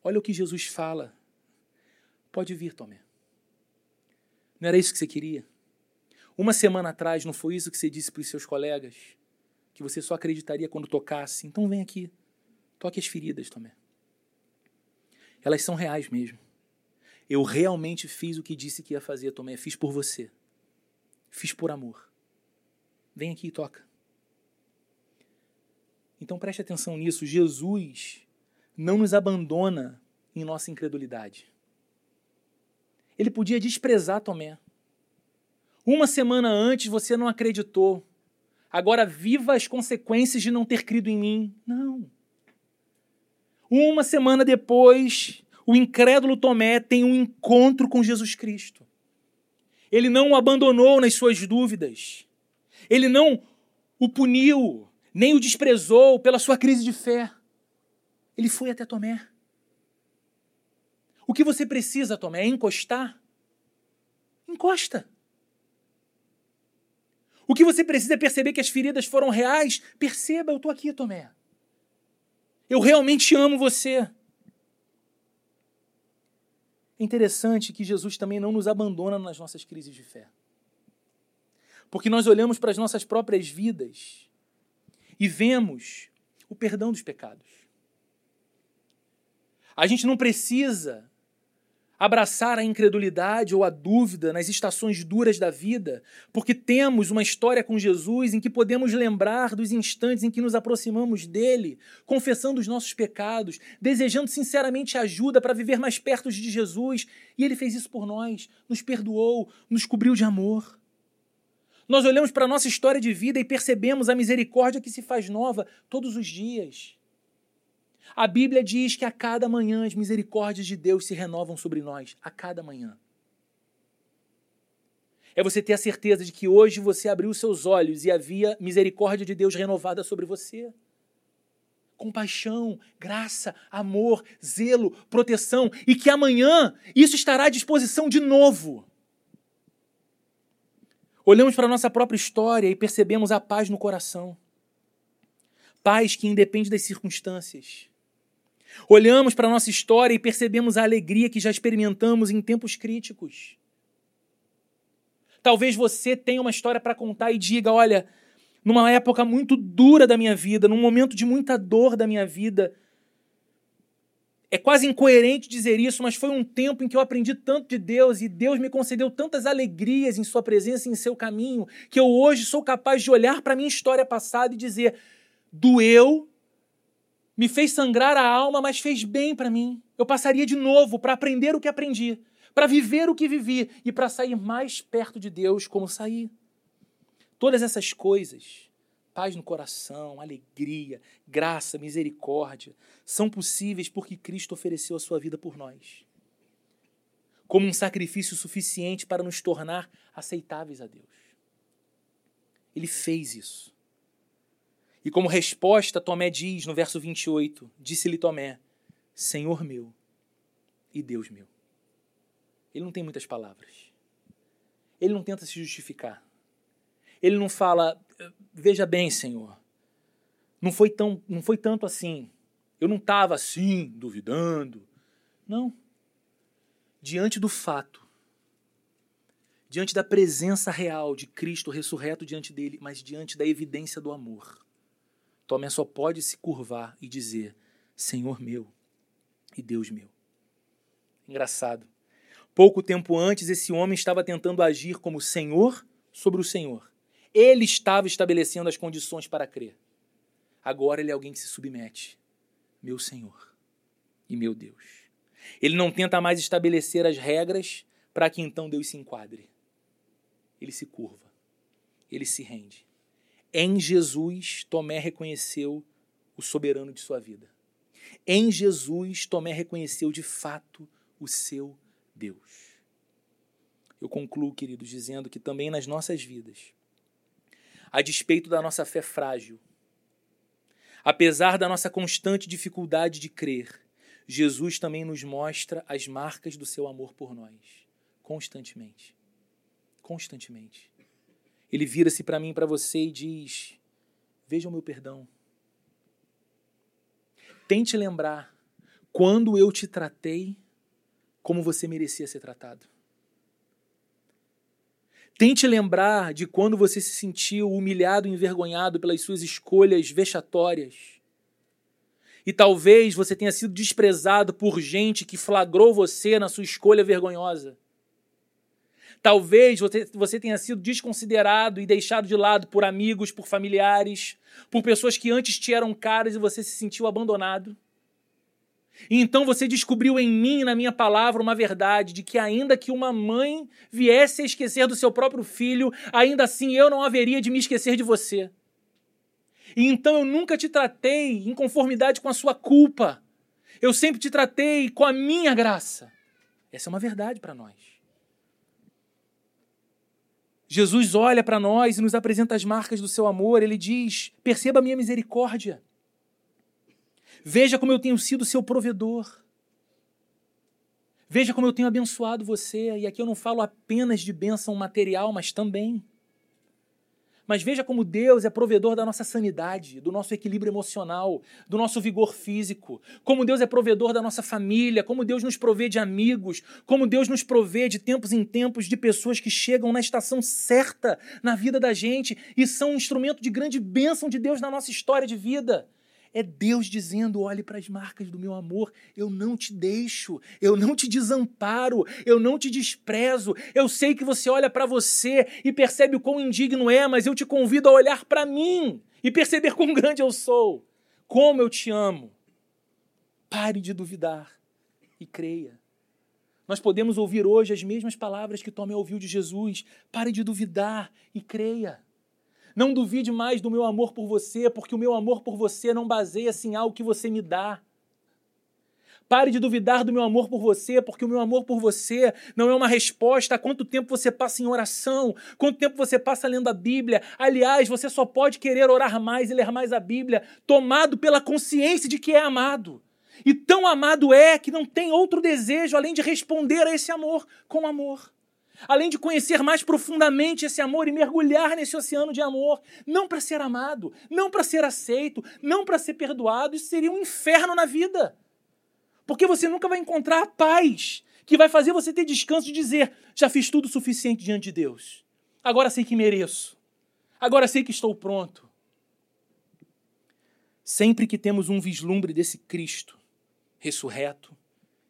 Olha o que Jesus fala. Pode vir, Tomé. Não era isso que você queria? Uma semana atrás, não foi isso que você disse para os seus colegas? que você só acreditaria quando tocasse. Então vem aqui, toque as feridas, Tomé. Elas são reais mesmo. Eu realmente fiz o que disse que ia fazer, Tomé. Fiz por você. Fiz por amor. Vem aqui e toca. Então preste atenção nisso. Jesus não nos abandona em nossa incredulidade. Ele podia desprezar Tomé. Uma semana antes você não acreditou agora viva as consequências de não ter crido em mim. Não. Uma semana depois, o incrédulo Tomé tem um encontro com Jesus Cristo. Ele não o abandonou nas suas dúvidas. Ele não o puniu, nem o desprezou pela sua crise de fé. Ele foi até Tomé. O que você precisa, Tomé, é encostar? Encosta. O que você precisa é perceber que as feridas foram reais. Perceba, eu estou aqui, Tomé. Eu realmente amo você. É interessante que Jesus também não nos abandona nas nossas crises de fé. Porque nós olhamos para as nossas próprias vidas e vemos o perdão dos pecados. A gente não precisa abraçar a incredulidade ou a dúvida nas estações duras da vida, porque temos uma história com Jesus em que podemos lembrar dos instantes em que nos aproximamos dele, confessando os nossos pecados, desejando sinceramente ajuda para viver mais perto de Jesus, e ele fez isso por nós, nos perdoou, nos cobriu de amor. Nós olhamos para a nossa história de vida e percebemos a misericórdia que se faz nova todos os dias. A Bíblia diz que a cada manhã as misericórdias de Deus se renovam sobre nós, a cada manhã. É você ter a certeza de que hoje você abriu seus olhos e havia misericórdia de Deus renovada sobre você. Compaixão, graça, amor, zelo, proteção, e que amanhã isso estará à disposição de novo. Olhamos para a nossa própria história e percebemos a paz no coração. Paz que independe das circunstâncias. Olhamos para a nossa história e percebemos a alegria que já experimentamos em tempos críticos. Talvez você tenha uma história para contar e diga: olha, numa época muito dura da minha vida, num momento de muita dor da minha vida, é quase incoerente dizer isso, mas foi um tempo em que eu aprendi tanto de Deus e Deus me concedeu tantas alegrias em Sua presença e em seu caminho, que eu hoje sou capaz de olhar para minha história passada e dizer: doeu, me fez sangrar a alma, mas fez bem para mim. Eu passaria de novo para aprender o que aprendi, para viver o que vivi e para sair mais perto de Deus como saí. Todas essas coisas, paz no coração, alegria, graça, misericórdia, são possíveis porque Cristo ofereceu a sua vida por nós. Como um sacrifício suficiente para nos tornar aceitáveis a Deus. Ele fez isso. E como resposta, Tomé diz no verso 28: Disse-lhe Tomé, Senhor meu e Deus meu. Ele não tem muitas palavras. Ele não tenta se justificar. Ele não fala, veja bem, Senhor, não foi, tão, não foi tanto assim. Eu não estava assim, duvidando. Não. Diante do fato, diante da presença real de Cristo ressurreto diante dele, mas diante da evidência do amor, Tomé só pode se curvar e dizer: Senhor meu e Deus meu. Engraçado. Pouco tempo antes, esse homem estava tentando agir como Senhor sobre o Senhor. Ele estava estabelecendo as condições para crer. Agora ele é alguém que se submete. Meu Senhor e meu Deus. Ele não tenta mais estabelecer as regras para que então Deus se enquadre. Ele se curva. Ele se rende. Em Jesus, Tomé reconheceu o soberano de sua vida. Em Jesus, Tomé reconheceu de fato o seu Deus. Eu concluo, queridos, dizendo que também nas nossas vidas, a despeito da nossa fé frágil, apesar da nossa constante dificuldade de crer, Jesus também nos mostra as marcas do seu amor por nós, constantemente. Constantemente. Ele vira-se para mim e para você e diz: Veja o meu perdão. Tente lembrar quando eu te tratei como você merecia ser tratado. Tente lembrar de quando você se sentiu humilhado e envergonhado pelas suas escolhas vexatórias. E talvez você tenha sido desprezado por gente que flagrou você na sua escolha vergonhosa. Talvez você, você tenha sido desconsiderado e deixado de lado por amigos, por familiares, por pessoas que antes te eram caras e você se sentiu abandonado. E então você descobriu em mim, na minha palavra, uma verdade de que, ainda que uma mãe viesse a esquecer do seu próprio filho, ainda assim eu não haveria de me esquecer de você. E então eu nunca te tratei em conformidade com a sua culpa. Eu sempre te tratei com a minha graça. Essa é uma verdade para nós. Jesus olha para nós e nos apresenta as marcas do seu amor. Ele diz: perceba a minha misericórdia. Veja como eu tenho sido seu provedor. Veja como eu tenho abençoado você. E aqui eu não falo apenas de bênção material, mas também. Mas veja como Deus é provedor da nossa sanidade, do nosso equilíbrio emocional, do nosso vigor físico. Como Deus é provedor da nossa família, como Deus nos provê de amigos, como Deus nos provê de tempos em tempos de pessoas que chegam na estação certa na vida da gente e são um instrumento de grande bênção de Deus na nossa história de vida. É Deus dizendo: olhe para as marcas do meu amor, eu não te deixo, eu não te desamparo, eu não te desprezo. Eu sei que você olha para você e percebe o quão indigno é, mas eu te convido a olhar para mim e perceber quão grande eu sou, como eu te amo. Pare de duvidar e creia. Nós podemos ouvir hoje as mesmas palavras que Tomé ouviu de Jesus. Pare de duvidar e creia. Não duvide mais do meu amor por você, porque o meu amor por você não baseia-se em algo que você me dá. Pare de duvidar do meu amor por você, porque o meu amor por você não é uma resposta a quanto tempo você passa em oração, quanto tempo você passa lendo a Bíblia. Aliás, você só pode querer orar mais e ler mais a Bíblia, tomado pela consciência de que é amado. E tão amado é que não tem outro desejo além de responder a esse amor com amor além de conhecer mais profundamente esse amor e mergulhar nesse oceano de amor, não para ser amado, não para ser aceito, não para ser perdoado, isso seria um inferno na vida. Porque você nunca vai encontrar a paz que vai fazer você ter descanso de dizer: já fiz tudo o suficiente diante de Deus. Agora sei que mereço. Agora sei que estou pronto. Sempre que temos um vislumbre desse Cristo ressurreto,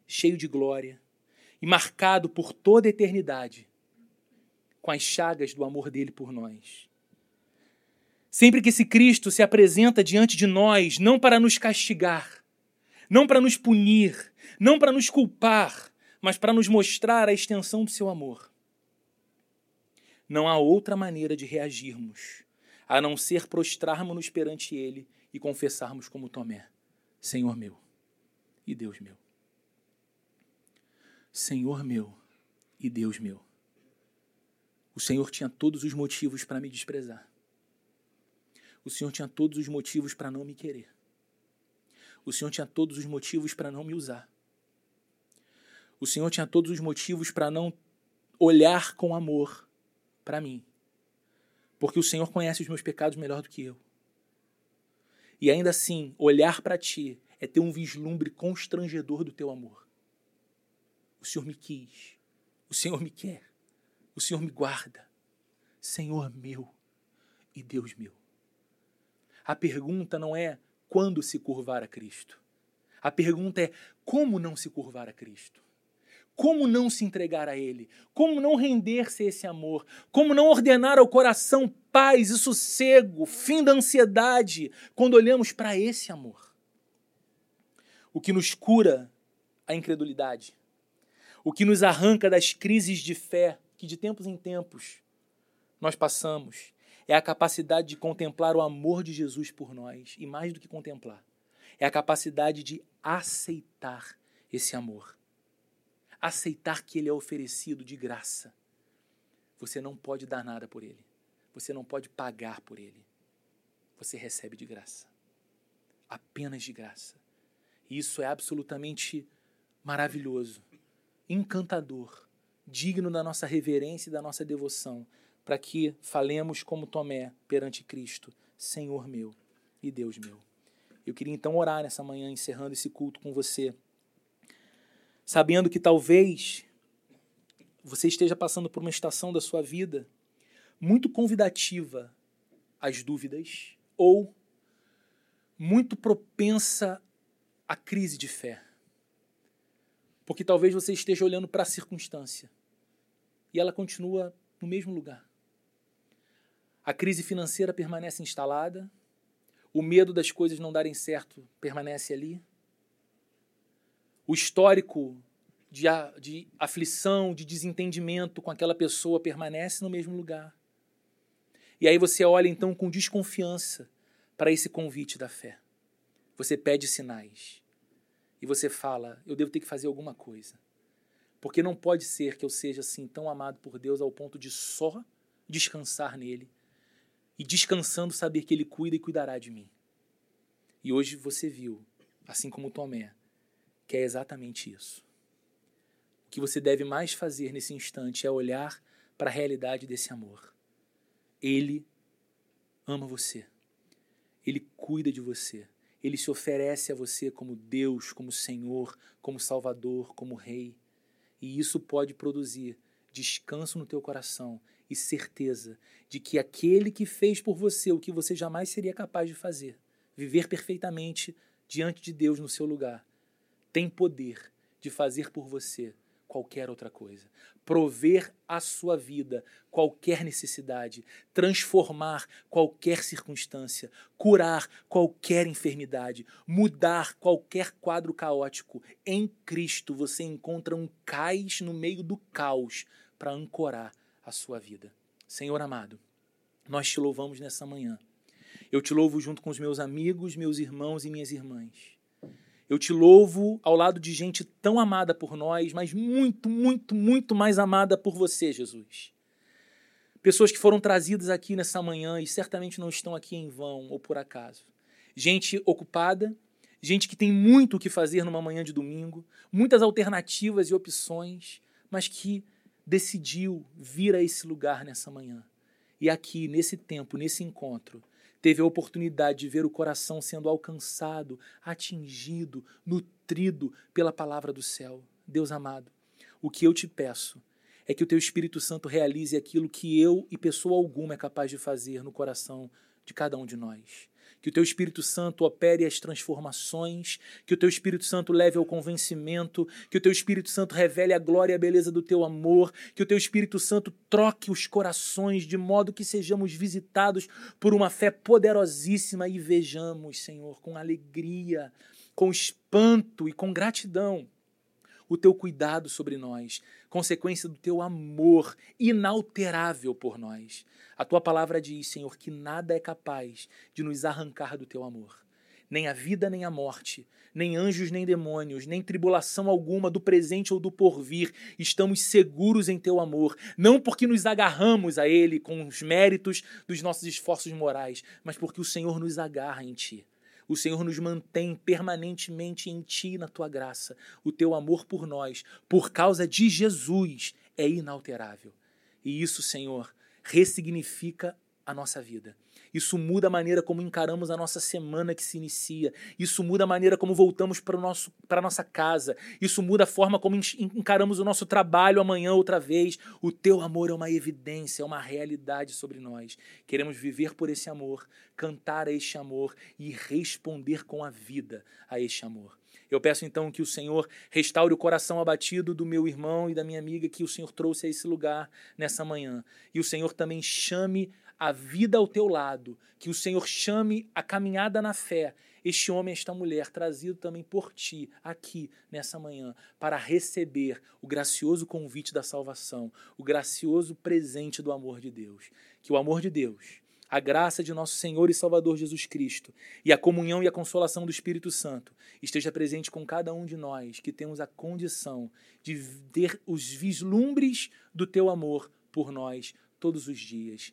cheio de glória, e marcado por toda a eternidade com as chagas do amor dele por nós. Sempre que esse Cristo se apresenta diante de nós, não para nos castigar, não para nos punir, não para nos culpar, mas para nos mostrar a extensão do seu amor. Não há outra maneira de reagirmos a não ser prostrarmos-nos perante Ele e confessarmos como Tomé: Senhor meu e Deus meu. Senhor meu e Deus meu. O Senhor tinha todos os motivos para me desprezar. O Senhor tinha todos os motivos para não me querer. O Senhor tinha todos os motivos para não me usar. O Senhor tinha todos os motivos para não olhar com amor para mim. Porque o Senhor conhece os meus pecados melhor do que eu. E ainda assim, olhar para ti é ter um vislumbre constrangedor do teu amor. O Senhor me quis. O Senhor me quer. O Senhor me guarda. Senhor meu e Deus meu. A pergunta não é quando se curvar a Cristo. A pergunta é como não se curvar a Cristo. Como não se entregar a Ele? Como não render-se a esse amor? Como não ordenar ao coração paz e sossego, fim da ansiedade, quando olhamos para esse amor? O que nos cura a incredulidade o que nos arranca das crises de fé que de tempos em tempos nós passamos é a capacidade de contemplar o amor de Jesus por nós, e mais do que contemplar, é a capacidade de aceitar esse amor. Aceitar que ele é oferecido de graça. Você não pode dar nada por ele. Você não pode pagar por ele. Você recebe de graça. Apenas de graça. E isso é absolutamente maravilhoso encantador, digno da nossa reverência e da nossa devoção, para que falemos como Tomé perante Cristo, Senhor meu e Deus meu. Eu queria então orar nessa manhã, encerrando esse culto com você, sabendo que talvez você esteja passando por uma estação da sua vida muito convidativa às dúvidas ou muito propensa à crise de fé. Porque talvez você esteja olhando para a circunstância e ela continua no mesmo lugar. A crise financeira permanece instalada, o medo das coisas não darem certo permanece ali. O histórico de, de aflição, de desentendimento com aquela pessoa permanece no mesmo lugar. E aí você olha então com desconfiança para esse convite da fé. Você pede sinais você fala, eu devo ter que fazer alguma coisa. Porque não pode ser que eu seja assim tão amado por Deus ao ponto de só descansar nele e descansando saber que ele cuida e cuidará de mim. E hoje você viu, assim como Tomé, que é exatamente isso. O que você deve mais fazer nesse instante é olhar para a realidade desse amor. Ele ama você. Ele cuida de você. Ele se oferece a você como Deus, como Senhor, como Salvador, como Rei. E isso pode produzir descanso no teu coração e certeza de que aquele que fez por você o que você jamais seria capaz de fazer, viver perfeitamente diante de Deus no seu lugar, tem poder de fazer por você qualquer outra coisa, prover à sua vida qualquer necessidade, transformar qualquer circunstância, curar qualquer enfermidade, mudar qualquer quadro caótico. Em Cristo você encontra um cais no meio do caos para ancorar a sua vida. Senhor amado, nós te louvamos nessa manhã. Eu te louvo junto com os meus amigos, meus irmãos e minhas irmãs. Eu te louvo ao lado de gente tão amada por nós, mas muito, muito, muito mais amada por você, Jesus. Pessoas que foram trazidas aqui nessa manhã e certamente não estão aqui em vão ou por acaso. Gente ocupada, gente que tem muito o que fazer numa manhã de domingo, muitas alternativas e opções, mas que decidiu vir a esse lugar nessa manhã. E aqui, nesse tempo, nesse encontro, teve a oportunidade de ver o coração sendo alcançado, atingido, nutrido pela palavra do céu. Deus amado, o que eu te peço é que o teu Espírito Santo realize aquilo que eu e pessoa alguma é capaz de fazer no coração de cada um de nós que o teu Espírito Santo opere as transformações, que o teu Espírito Santo leve ao convencimento, que o teu Espírito Santo revele a glória e a beleza do teu amor, que o teu Espírito Santo troque os corações de modo que sejamos visitados por uma fé poderosíssima e vejamos, Senhor, com alegria, com espanto e com gratidão o teu cuidado sobre nós, consequência do teu amor inalterável por nós. A tua palavra diz, Senhor, que nada é capaz de nos arrancar do teu amor. Nem a vida, nem a morte, nem anjos, nem demônios, nem tribulação alguma do presente ou do porvir, estamos seguros em teu amor, não porque nos agarramos a ele com os méritos dos nossos esforços morais, mas porque o Senhor nos agarra em ti. O Senhor nos mantém permanentemente em Ti na Tua graça. O Teu amor por nós, por causa de Jesus, é inalterável. E isso, Senhor, ressignifica a nossa vida. Isso muda a maneira como encaramos a nossa semana que se inicia. Isso muda a maneira como voltamos para a nossa casa. Isso muda a forma como encaramos o nosso trabalho amanhã outra vez. O teu amor é uma evidência, é uma realidade sobre nós. Queremos viver por esse amor, cantar a este amor e responder com a vida a este amor. Eu peço então que o Senhor restaure o coração abatido do meu irmão e da minha amiga que o Senhor trouxe a esse lugar nessa manhã. E o Senhor também chame a vida ao teu lado, que o Senhor chame a caminhada na fé, este homem, esta mulher, trazido também por ti, aqui, nessa manhã, para receber o gracioso convite da salvação, o gracioso presente do amor de Deus. Que o amor de Deus, a graça de nosso Senhor e Salvador Jesus Cristo e a comunhão e a consolação do Espírito Santo esteja presente com cada um de nós que temos a condição de ter os vislumbres do teu amor por nós todos os dias